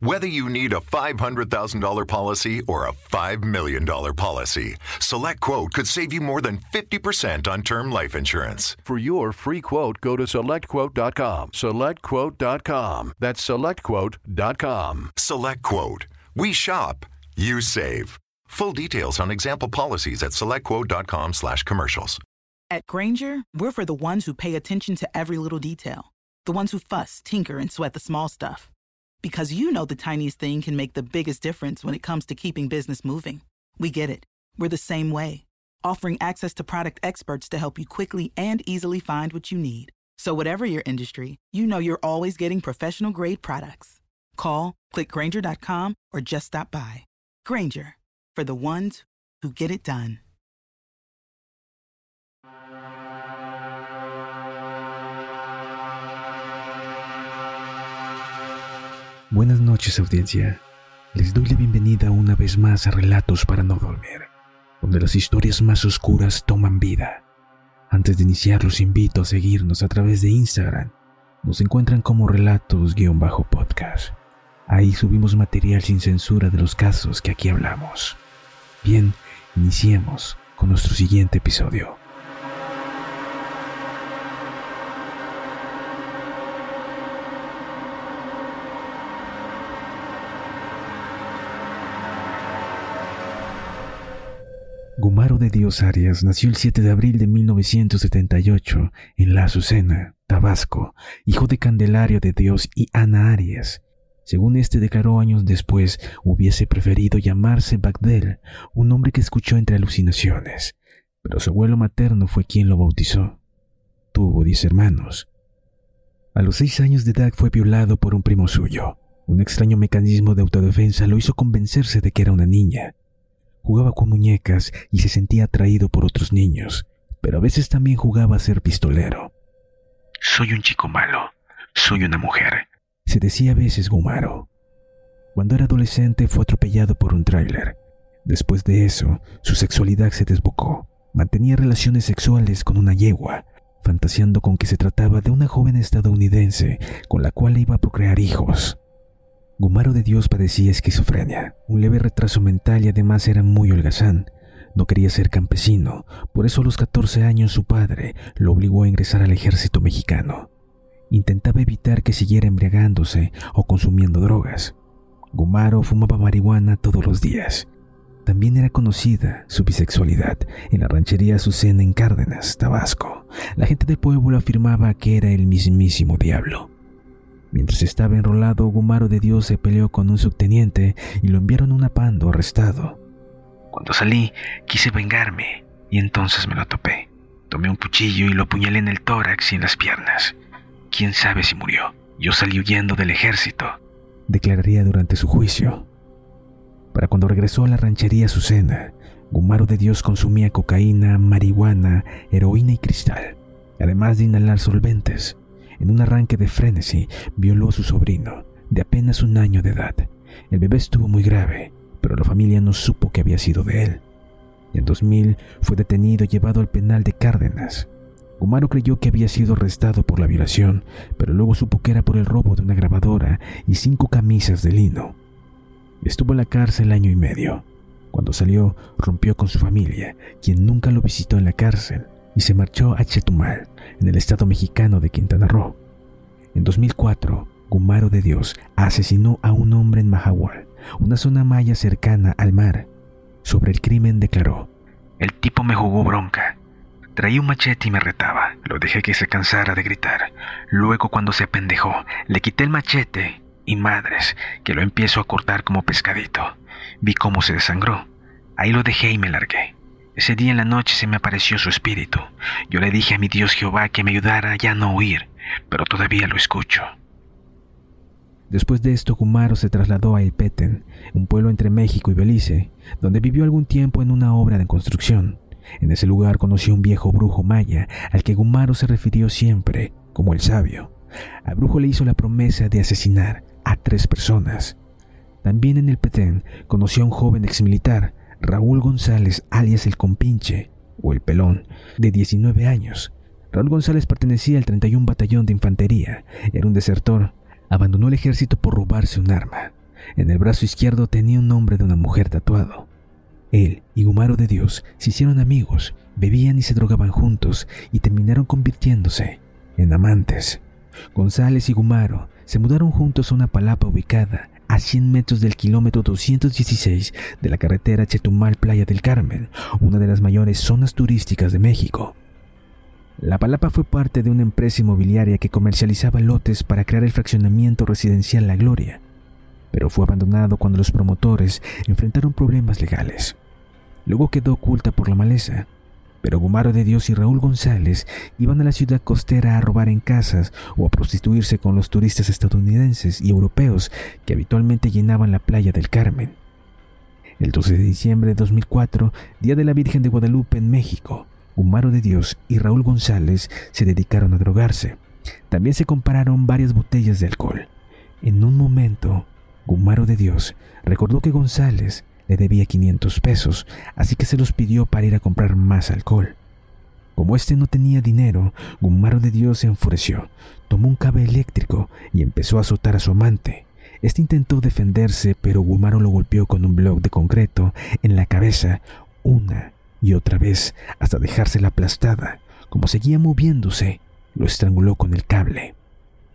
Whether you need a $500,000 policy or a $5 million policy, SelectQuote could save you more than 50% on term life insurance. For your free quote, go to selectquote.com. SelectQuote.com. That's selectquote.com. SelectQuote. We shop, you save. Full details on example policies at selectquote.com slash commercials. At Granger, we're for the ones who pay attention to every little detail. The ones who fuss, tinker, and sweat the small stuff because you know the tiniest thing can make the biggest difference when it comes to keeping business moving. We get it. We're the same way, offering access to product experts to help you quickly and easily find what you need. So, whatever your industry, you know you're always getting professional grade products. Call, clickgranger.com, or just stop by. Granger, for the ones who get it done. Buenas noches audiencia. Les doy la bienvenida una vez más a Relatos para no dormir, donde las historias más oscuras toman vida. Antes de iniciar los invito a seguirnos a través de Instagram. Nos encuentran como relatos-podcast. Ahí subimos material sin censura de los casos que aquí hablamos. Bien, iniciemos con nuestro siguiente episodio. Gumaro de Dios Arias nació el 7 de abril de 1978 en La Azucena, Tabasco, hijo de Candelario de Dios y Ana Arias. Según este declaró años después, hubiese preferido llamarse Bagdel, un nombre que escuchó entre alucinaciones, pero su abuelo materno fue quien lo bautizó. Tuvo diez hermanos. A los seis años de edad fue violado por un primo suyo. Un extraño mecanismo de autodefensa lo hizo convencerse de que era una niña jugaba con muñecas y se sentía atraído por otros niños, pero a veces también jugaba a ser pistolero. Soy un chico malo, soy una mujer, se decía a veces Gumaro. Cuando era adolescente fue atropellado por un tráiler. Después de eso, su sexualidad se desbocó. Mantenía relaciones sexuales con una yegua, fantaseando con que se trataba de una joven estadounidense con la cual iba a procrear hijos. Gumaro de Dios padecía esquizofrenia, un leve retraso mental y además era muy holgazán. No quería ser campesino, por eso a los 14 años su padre lo obligó a ingresar al ejército mexicano. Intentaba evitar que siguiera embriagándose o consumiendo drogas. Gumaro fumaba marihuana todos los días. También era conocida su bisexualidad en la ranchería Azucena en Cárdenas, Tabasco. La gente del pueblo afirmaba que era el mismísimo diablo. Mientras estaba enrolado, Gumaro de Dios se peleó con un subteniente y lo enviaron a un apando arrestado. Cuando salí, quise vengarme y entonces me lo topé. Tomé un cuchillo y lo apuñalé en el tórax y en las piernas. Quién sabe si murió. Yo salí huyendo del ejército, declararía durante su juicio. Para cuando regresó a la ranchería Azucena, Gumaro de Dios consumía cocaína, marihuana, heroína y cristal, además de inhalar solventes. En un arranque de frenesí, violó a su sobrino, de apenas un año de edad. El bebé estuvo muy grave, pero la familia no supo que había sido de él. En 2000 fue detenido y llevado al penal de Cárdenas. Gumaro creyó que había sido arrestado por la violación, pero luego supo que era por el robo de una grabadora y cinco camisas de lino. Estuvo en la cárcel año y medio. Cuando salió, rompió con su familia, quien nunca lo visitó en la cárcel y se marchó a Chetumal, en el estado mexicano de Quintana Roo. En 2004, Gumaro de Dios asesinó a un hombre en Mahahual, una zona maya cercana al mar. sobre el crimen declaró, El tipo me jugó bronca. Traía un machete y me retaba. Lo dejé que se cansara de gritar. Luego cuando se apendejó, le quité el machete y madres, que lo empiezo a cortar como pescadito. Vi cómo se desangró. Ahí lo dejé y me largué. Ese día en la noche se me apareció su espíritu. Yo le dije a mi Dios Jehová que me ayudara a ya no huir, pero todavía lo escucho. Después de esto, Gumaro se trasladó a Ipeten, un pueblo entre México y Belice, donde vivió algún tiempo en una obra de construcción. En ese lugar conoció un viejo brujo maya al que Gumaro se refirió siempre como el sabio. Al brujo le hizo la promesa de asesinar a tres personas. También en el Petén conoció a un joven exmilitar, Raúl González, alias el Compinche, o el Pelón, de 19 años. Raúl González pertenecía al 31 Batallón de Infantería, era un desertor, abandonó el ejército por robarse un arma. En el brazo izquierdo tenía un nombre de una mujer tatuado. Él y Gumaro de Dios se hicieron amigos, bebían y se drogaban juntos y terminaron convirtiéndose en amantes. González y Gumaro se mudaron juntos a una palapa ubicada a 100 metros del kilómetro 216 de la carretera Chetumal-Playa del Carmen, una de las mayores zonas turísticas de México. La Palapa fue parte de una empresa inmobiliaria que comercializaba lotes para crear el fraccionamiento residencial La Gloria, pero fue abandonado cuando los promotores enfrentaron problemas legales. Luego quedó oculta por la maleza pero Gumaro de Dios y Raúl González iban a la ciudad costera a robar en casas o a prostituirse con los turistas estadounidenses y europeos que habitualmente llenaban la playa del Carmen. El 12 de diciembre de 2004, Día de la Virgen de Guadalupe en México, Gumaro de Dios y Raúl González se dedicaron a drogarse. También se compararon varias botellas de alcohol. En un momento, Gumaro de Dios recordó que González le debía 500 pesos, así que se los pidió para ir a comprar más alcohol. Como este no tenía dinero, Gumaro de Dios se enfureció, tomó un cable eléctrico y empezó a azotar a su amante. Este intentó defenderse, pero Gumaro lo golpeó con un bloque de concreto en la cabeza una y otra vez hasta dejársela aplastada. Como seguía moviéndose, lo estranguló con el cable.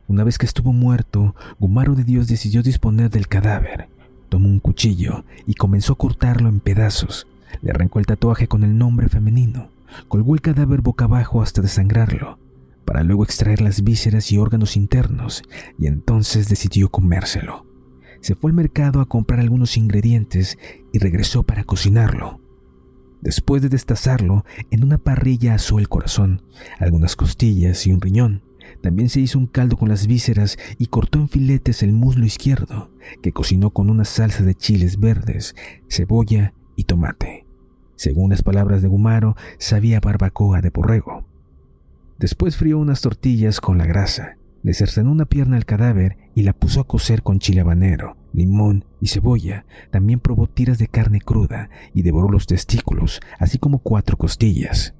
Una vez que estuvo muerto, Gumaro de Dios decidió disponer del cadáver. Tomó un cuchillo y comenzó a cortarlo en pedazos. Le arrancó el tatuaje con el nombre femenino. Colgó el cadáver boca abajo hasta desangrarlo, para luego extraer las vísceras y órganos internos, y entonces decidió comérselo. Se fue al mercado a comprar algunos ingredientes y regresó para cocinarlo. Después de destazarlo, en una parrilla asó el corazón, algunas costillas y un riñón. También se hizo un caldo con las vísceras y cortó en filetes el muslo izquierdo, que cocinó con una salsa de chiles verdes, cebolla y tomate. Según las palabras de Gumaro, sabía barbacoa de borrego. Después frió unas tortillas con la grasa, le cercenó una pierna al cadáver y la puso a cocer con chile habanero, limón y cebolla. También probó tiras de carne cruda y devoró los testículos, así como cuatro costillas.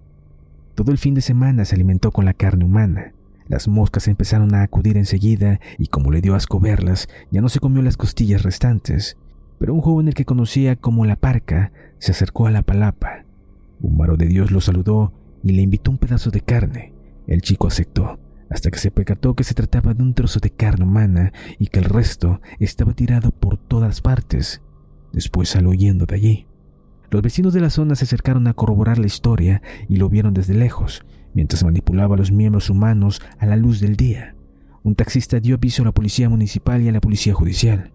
Todo el fin de semana se alimentó con la carne humana. Las moscas empezaron a acudir enseguida y como le dio asco verlas, ya no se comió las costillas restantes. Pero un joven el que conocía como la parca se acercó a la palapa. Un varo de Dios lo saludó y le invitó un pedazo de carne. El chico aceptó, hasta que se percató que se trataba de un trozo de carne humana y que el resto estaba tirado por todas partes. Después salió huyendo de allí. Los vecinos de la zona se acercaron a corroborar la historia y lo vieron desde lejos, mientras manipulaba los miembros humanos a la luz del día. Un taxista dio aviso a la policía municipal y a la policía judicial.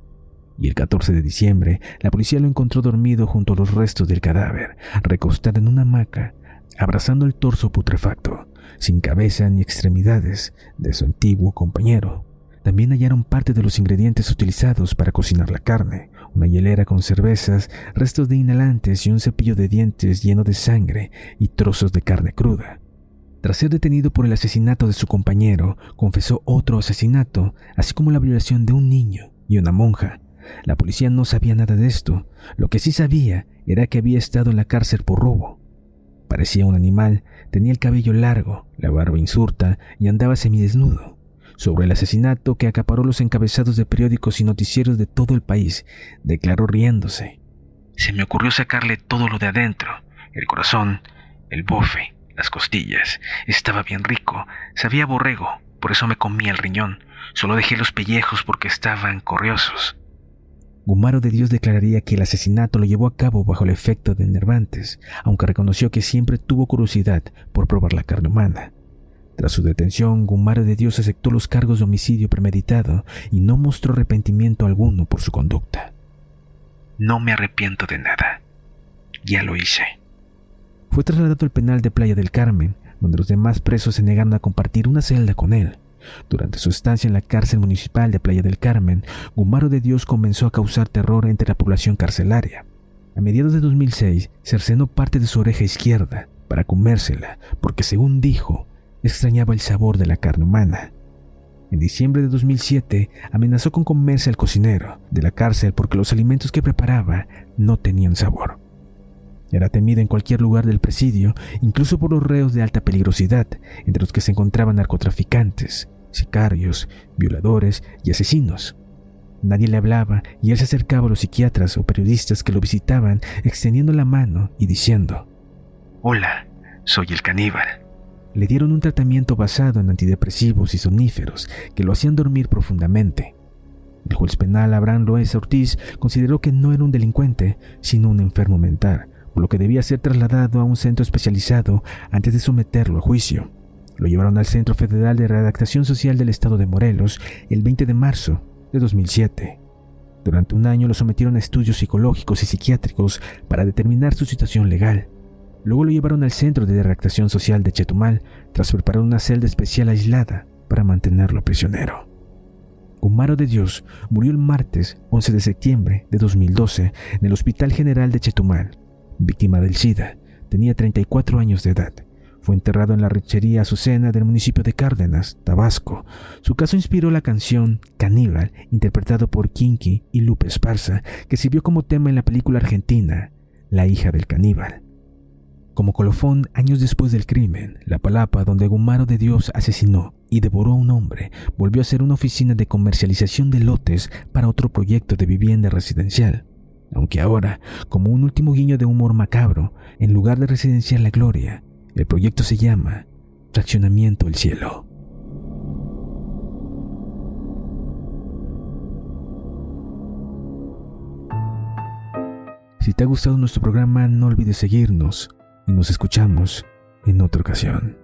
Y el 14 de diciembre, la policía lo encontró dormido junto a los restos del cadáver, recostado en una hamaca, abrazando el torso putrefacto, sin cabeza ni extremidades, de su antiguo compañero. También hallaron parte de los ingredientes utilizados para cocinar la carne, una hielera con cervezas, restos de inhalantes y un cepillo de dientes lleno de sangre y trozos de carne cruda. Tras ser detenido por el asesinato de su compañero, confesó otro asesinato, así como la violación de un niño y una monja. La policía no sabía nada de esto. Lo que sí sabía era que había estado en la cárcel por robo. Parecía un animal, tenía el cabello largo, la barba insurta y andaba semidesnudo. Sobre el asesinato que acaparó los encabezados de periódicos y noticieros de todo el país, declaró riéndose. Se me ocurrió sacarle todo lo de adentro, el corazón, el bofe, las costillas. Estaba bien rico, sabía borrego, por eso me comí el riñón. Solo dejé los pellejos porque estaban corriosos. Gumaro de Dios declararía que el asesinato lo llevó a cabo bajo el efecto de enervantes, aunque reconoció que siempre tuvo curiosidad por probar la carne humana. Tras su detención, Gumaro de Dios aceptó los cargos de homicidio premeditado y no mostró arrepentimiento alguno por su conducta. No me arrepiento de nada. Ya lo hice. Fue trasladado al penal de Playa del Carmen, donde los demás presos se negaron a compartir una celda con él. Durante su estancia en la cárcel municipal de Playa del Carmen, Gumaro de Dios comenzó a causar terror entre la población carcelaria. A mediados de 2006, cercenó parte de su oreja izquierda para comérsela, porque según dijo, extrañaba el sabor de la carne humana. En diciembre de 2007 amenazó con comerse al cocinero de la cárcel porque los alimentos que preparaba no tenían sabor. Era temida en cualquier lugar del presidio, incluso por los reos de alta peligrosidad, entre los que se encontraban narcotraficantes, sicarios, violadores y asesinos. Nadie le hablaba y él se acercaba a los psiquiatras o periodistas que lo visitaban extendiendo la mano y diciendo, Hola, soy el caníbal le dieron un tratamiento basado en antidepresivos y soníferos que lo hacían dormir profundamente. El juez penal Abraham Loes Ortiz consideró que no era un delincuente, sino un enfermo mental, por lo que debía ser trasladado a un centro especializado antes de someterlo a juicio. Lo llevaron al Centro Federal de Redactación Social del Estado de Morelos el 20 de marzo de 2007. Durante un año lo sometieron a estudios psicológicos y psiquiátricos para determinar su situación legal. Luego lo llevaron al centro de redactación social de Chetumal tras preparar una celda especial aislada para mantenerlo prisionero. Gumaro de Dios murió el martes 11 de septiembre de 2012 en el Hospital General de Chetumal, víctima del SIDA. Tenía 34 años de edad. Fue enterrado en la rechería Azucena del municipio de Cárdenas, Tabasco. Su caso inspiró la canción Caníbal, interpretado por Kinky y Lupe Esparza, que sirvió como tema en la película argentina La hija del caníbal. Como colofón, años después del crimen, la palapa donde Gumaro de Dios asesinó y devoró a un hombre volvió a ser una oficina de comercialización de lotes para otro proyecto de vivienda residencial. Aunque ahora, como un último guiño de humor macabro, en lugar de Residencial La Gloria, el proyecto se llama Fraccionamiento El Cielo. Si te ha gustado nuestro programa, no olvides seguirnos y nos escuchamos en otra ocasión.